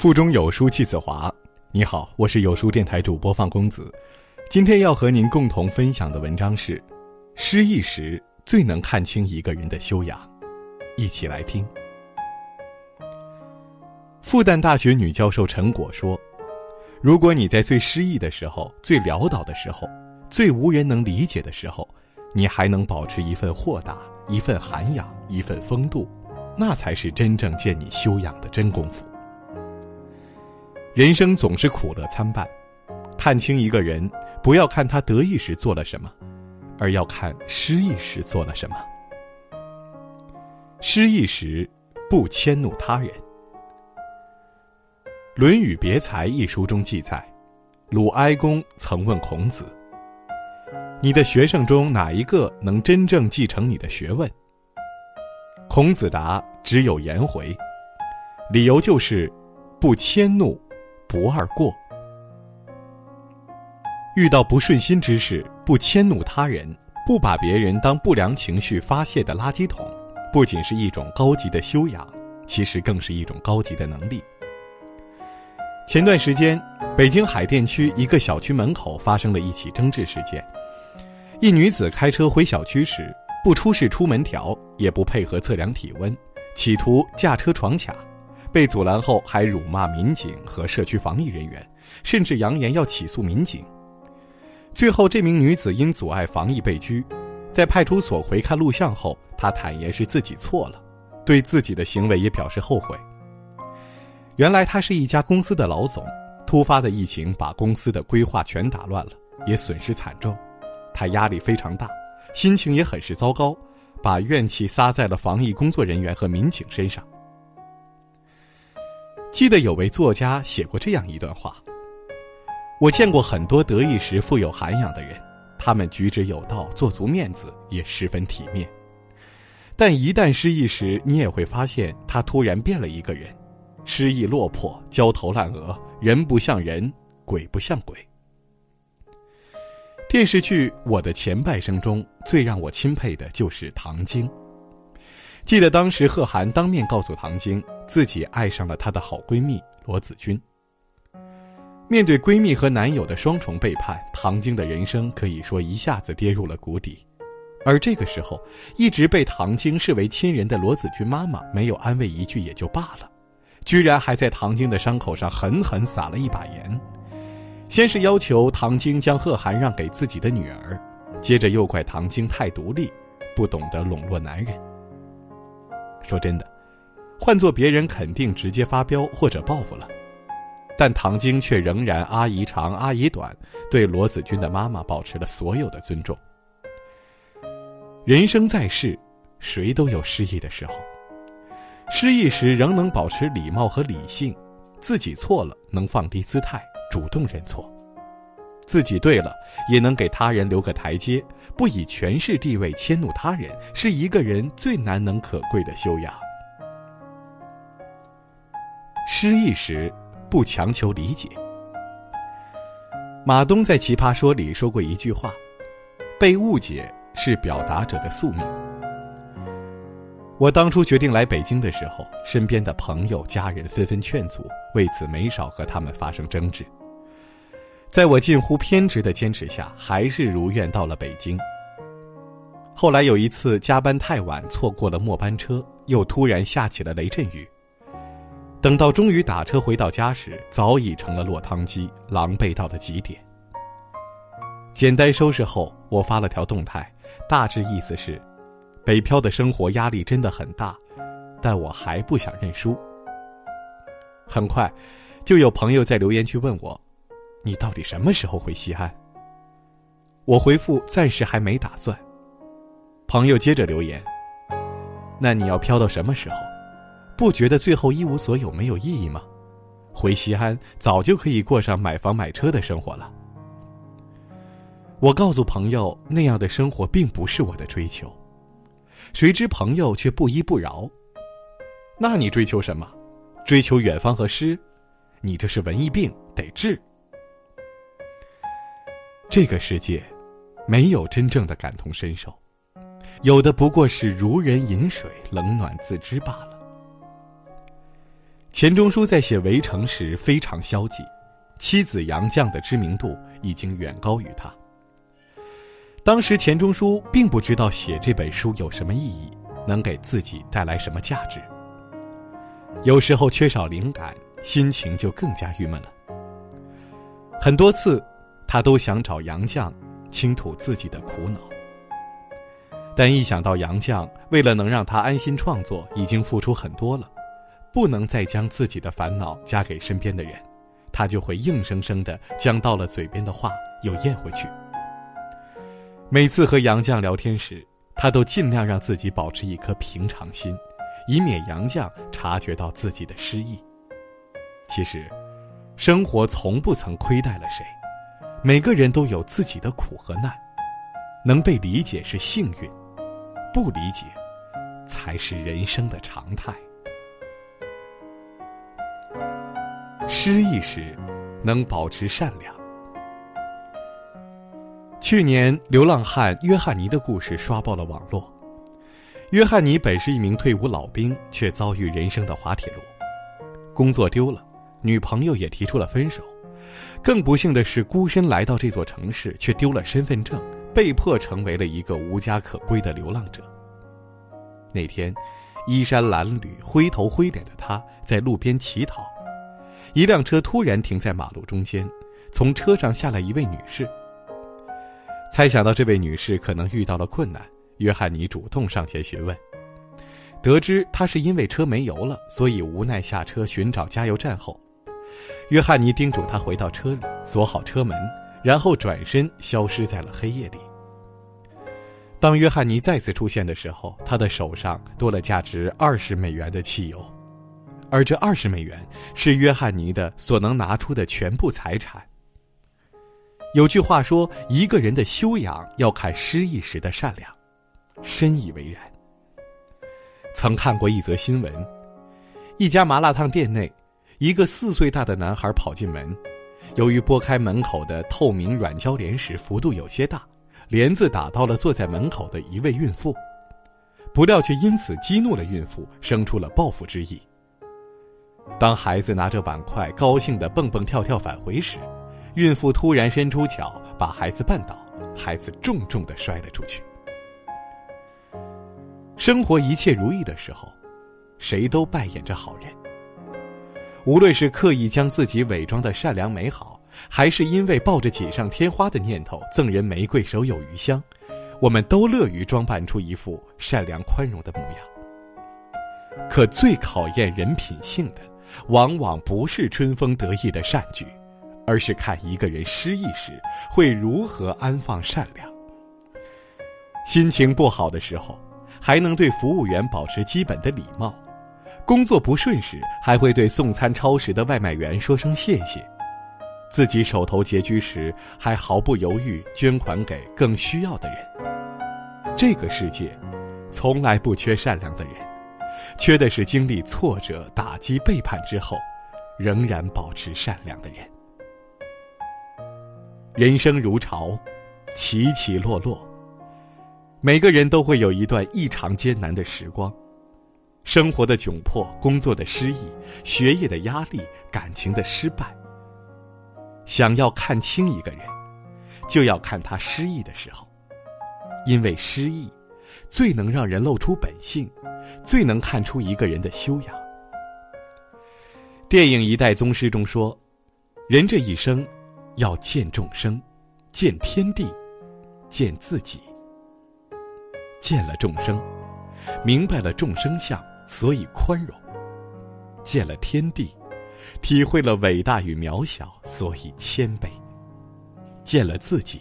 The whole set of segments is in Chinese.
腹中有书气自华。你好，我是有书电台主播放公子。今天要和您共同分享的文章是：失意时最能看清一个人的修养。一起来听。复旦大学女教授陈果说：“如果你在最失意的时候、最潦倒的时候、最无人能理解的时候，你还能保持一份豁达、一份涵养、一份风度，那才是真正见你修养的真功夫。”人生总是苦乐参半，看清一个人，不要看他得意时做了什么，而要看失意时做了什么。失意时，不迁怒他人。《论语别裁》一书中记载，鲁哀公曾问孔子：“你的学生中哪一个能真正继承你的学问？”孔子答：“只有颜回。”理由就是不迁怒。不二过，遇到不顺心之事，不迁怒他人，不把别人当不良情绪发泄的垃圾桶，不仅是一种高级的修养，其实更是一种高级的能力。前段时间，北京海淀区一个小区门口发生了一起争执事件，一女子开车回小区时，不出示出门条，也不配合测量体温，企图驾车闯卡。被阻拦后，还辱骂民警和社区防疫人员，甚至扬言要起诉民警。最后，这名女子因阻碍防疫被拘，在派出所回看录像后，她坦言是自己错了，对自己的行为也表示后悔。原来，她是一家公司的老总，突发的疫情把公司的规划全打乱了，也损失惨重，她压力非常大，心情也很是糟糕，把怨气撒在了防疫工作人员和民警身上。记得有位作家写过这样一段话：我见过很多得意时富有涵养的人，他们举止有道，做足面子，也十分体面。但一旦失意时，你也会发现他突然变了一个人，失意落魄，焦头烂额，人不像人，鬼不像鬼。电视剧《我的前半生》中最让我钦佩的就是唐晶。记得当时贺涵当面告诉唐晶，自己爱上了她的好闺蜜罗子君。面对闺蜜和男友的双重背叛，唐晶的人生可以说一下子跌入了谷底。而这个时候，一直被唐晶视为亲人的罗子君妈妈没有安慰一句也就罢了，居然还在唐晶的伤口上狠狠撒了一把盐。先是要求唐晶将贺涵让给自己的女儿，接着又怪唐晶太独立，不懂得笼络男人。说真的，换做别人肯定直接发飙或者报复了，但唐晶却仍然阿姨长阿姨短，对罗子君的妈妈保持了所有的尊重。人生在世，谁都有失意的时候，失意时仍能保持礼貌和理性，自己错了能放低姿态，主动认错。自己对了，也能给他人留个台阶，不以权势地位迁怒他人，是一个人最难能可贵的修养。失意时，不强求理解。马东在《奇葩说》里说过一句话：“被误解是表达者的宿命。”我当初决定来北京的时候，身边的朋友、家人纷纷劝阻，为此没少和他们发生争执。在我近乎偏执的坚持下，还是如愿到了北京。后来有一次加班太晚，错过了末班车，又突然下起了雷阵雨。等到终于打车回到家时，早已成了落汤鸡，狼狈到了极点。简单收拾后，我发了条动态，大致意思是：北漂的生活压力真的很大，但我还不想认输。很快，就有朋友在留言区问我。你到底什么时候回西安？我回复暂时还没打算。朋友接着留言：“那你要飘到什么时候？不觉得最后一无所有没有意义吗？回西安早就可以过上买房买车的生活了。”我告诉朋友，那样的生活并不是我的追求。谁知朋友却不依不饶：“那你追求什么？追求远方和诗？你这是文艺病，得治。”这个世界，没有真正的感同身受，有的不过是如人饮水，冷暖自知罢了。钱钟书在写《围城》时非常消极，妻子杨绛的知名度已经远高于他。当时钱钟书并不知道写这本书有什么意义，能给自己带来什么价值。有时候缺少灵感，心情就更加郁闷了。很多次，他都想找杨绛倾吐自己的苦恼，但一想到杨绛为了能让他安心创作，已经付出很多了，不能再将自己的烦恼加给身边的人，他就会硬生生的将到了嘴边的话又咽回去。每次和杨绛聊天时，他都尽量让自己保持一颗平常心，以免杨绛察觉到自己的失意。其实。生活从不曾亏待了谁，每个人都有自己的苦和难，能被理解是幸运，不理解才是人生的常态。失意时，能保持善良。去年，流浪汉约翰尼的故事刷爆了网络。约翰尼本是一名退伍老兵，却遭遇人生的滑铁卢，工作丢了。女朋友也提出了分手，更不幸的是，孤身来到这座城市，却丢了身份证，被迫成为了一个无家可归的流浪者。那天，衣衫褴褛、灰头灰脸的他在路边乞讨，一辆车突然停在马路中间，从车上下来一位女士。猜想到这位女士可能遇到了困难，约翰尼主动上前询问。得知她是因为车没油了，所以无奈下车寻找加油站后。约翰尼叮嘱他回到车里锁好车门，然后转身消失在了黑夜里。当约翰尼再次出现的时候，他的手上多了价值二十美元的汽油，而这二十美元是约翰尼的所能拿出的全部财产。有句话说：“一个人的修养要看失意时的善良。”深以为然。曾看过一则新闻，一家麻辣烫店内。一个四岁大的男孩跑进门，由于拨开门口的透明软胶帘时幅度有些大，帘子打到了坐在门口的一位孕妇，不料却因此激怒了孕妇，生出了报复之意。当孩子拿着碗筷高兴的蹦蹦跳跳返回时，孕妇突然伸出脚把孩子绊倒，孩子重重的摔了出去。生活一切如意的时候，谁都扮演着好人。无论是刻意将自己伪装的善良美好，还是因为抱着锦上添花的念头赠人玫瑰手有余香，我们都乐于装扮出一副善良宽容的模样。可最考验人品性的，往往不是春风得意的善举，而是看一个人失意时会如何安放善良。心情不好的时候，还能对服务员保持基本的礼貌。工作不顺时，还会对送餐超时的外卖员说声谢谢；自己手头拮据时，还毫不犹豫捐款给更需要的人。这个世界，从来不缺善良的人，缺的是经历挫折、打击、背叛之后，仍然保持善良的人。人生如潮，起起落落，每个人都会有一段异常艰难的时光。生活的窘迫，工作的失意，学业的压力，感情的失败。想要看清一个人，就要看他失意的时候，因为失意，最能让人露出本性，最能看出一个人的修养。电影《一代宗师》中说：“人这一生，要见众生，见天地，见自己。见了众生，明白了众生相。”所以宽容，见了天地，体会了伟大与渺小，所以谦卑；见了自己，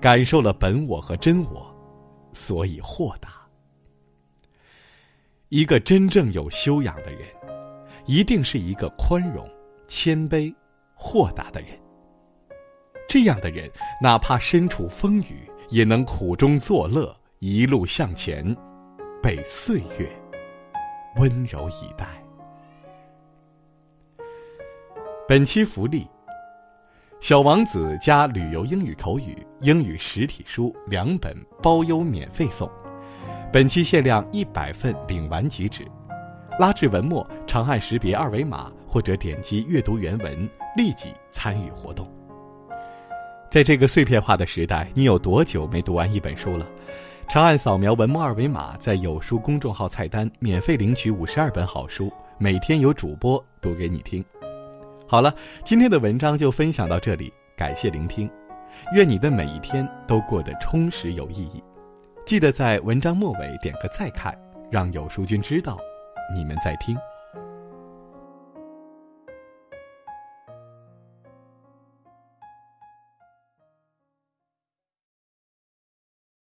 感受了本我和真我，所以豁达。一个真正有修养的人，一定是一个宽容、谦卑、豁达的人。这样的人，哪怕身处风雨，也能苦中作乐，一路向前，被岁月。温柔以待。本期福利：《小王子》加旅游英语口语英语实体书两本包邮免费送。本期限量一百份，领完即止。拉至文末，长按识别二维码或者点击阅读原文，立即参与活动。在这个碎片化的时代，你有多久没读完一本书了？长按扫描文末二维码，在有书公众号菜单免费领取五十二本好书，每天有主播读给你听。好了，今天的文章就分享到这里，感谢聆听，愿你的每一天都过得充实有意义。记得在文章末尾点个再看，让有书君知道你们在听。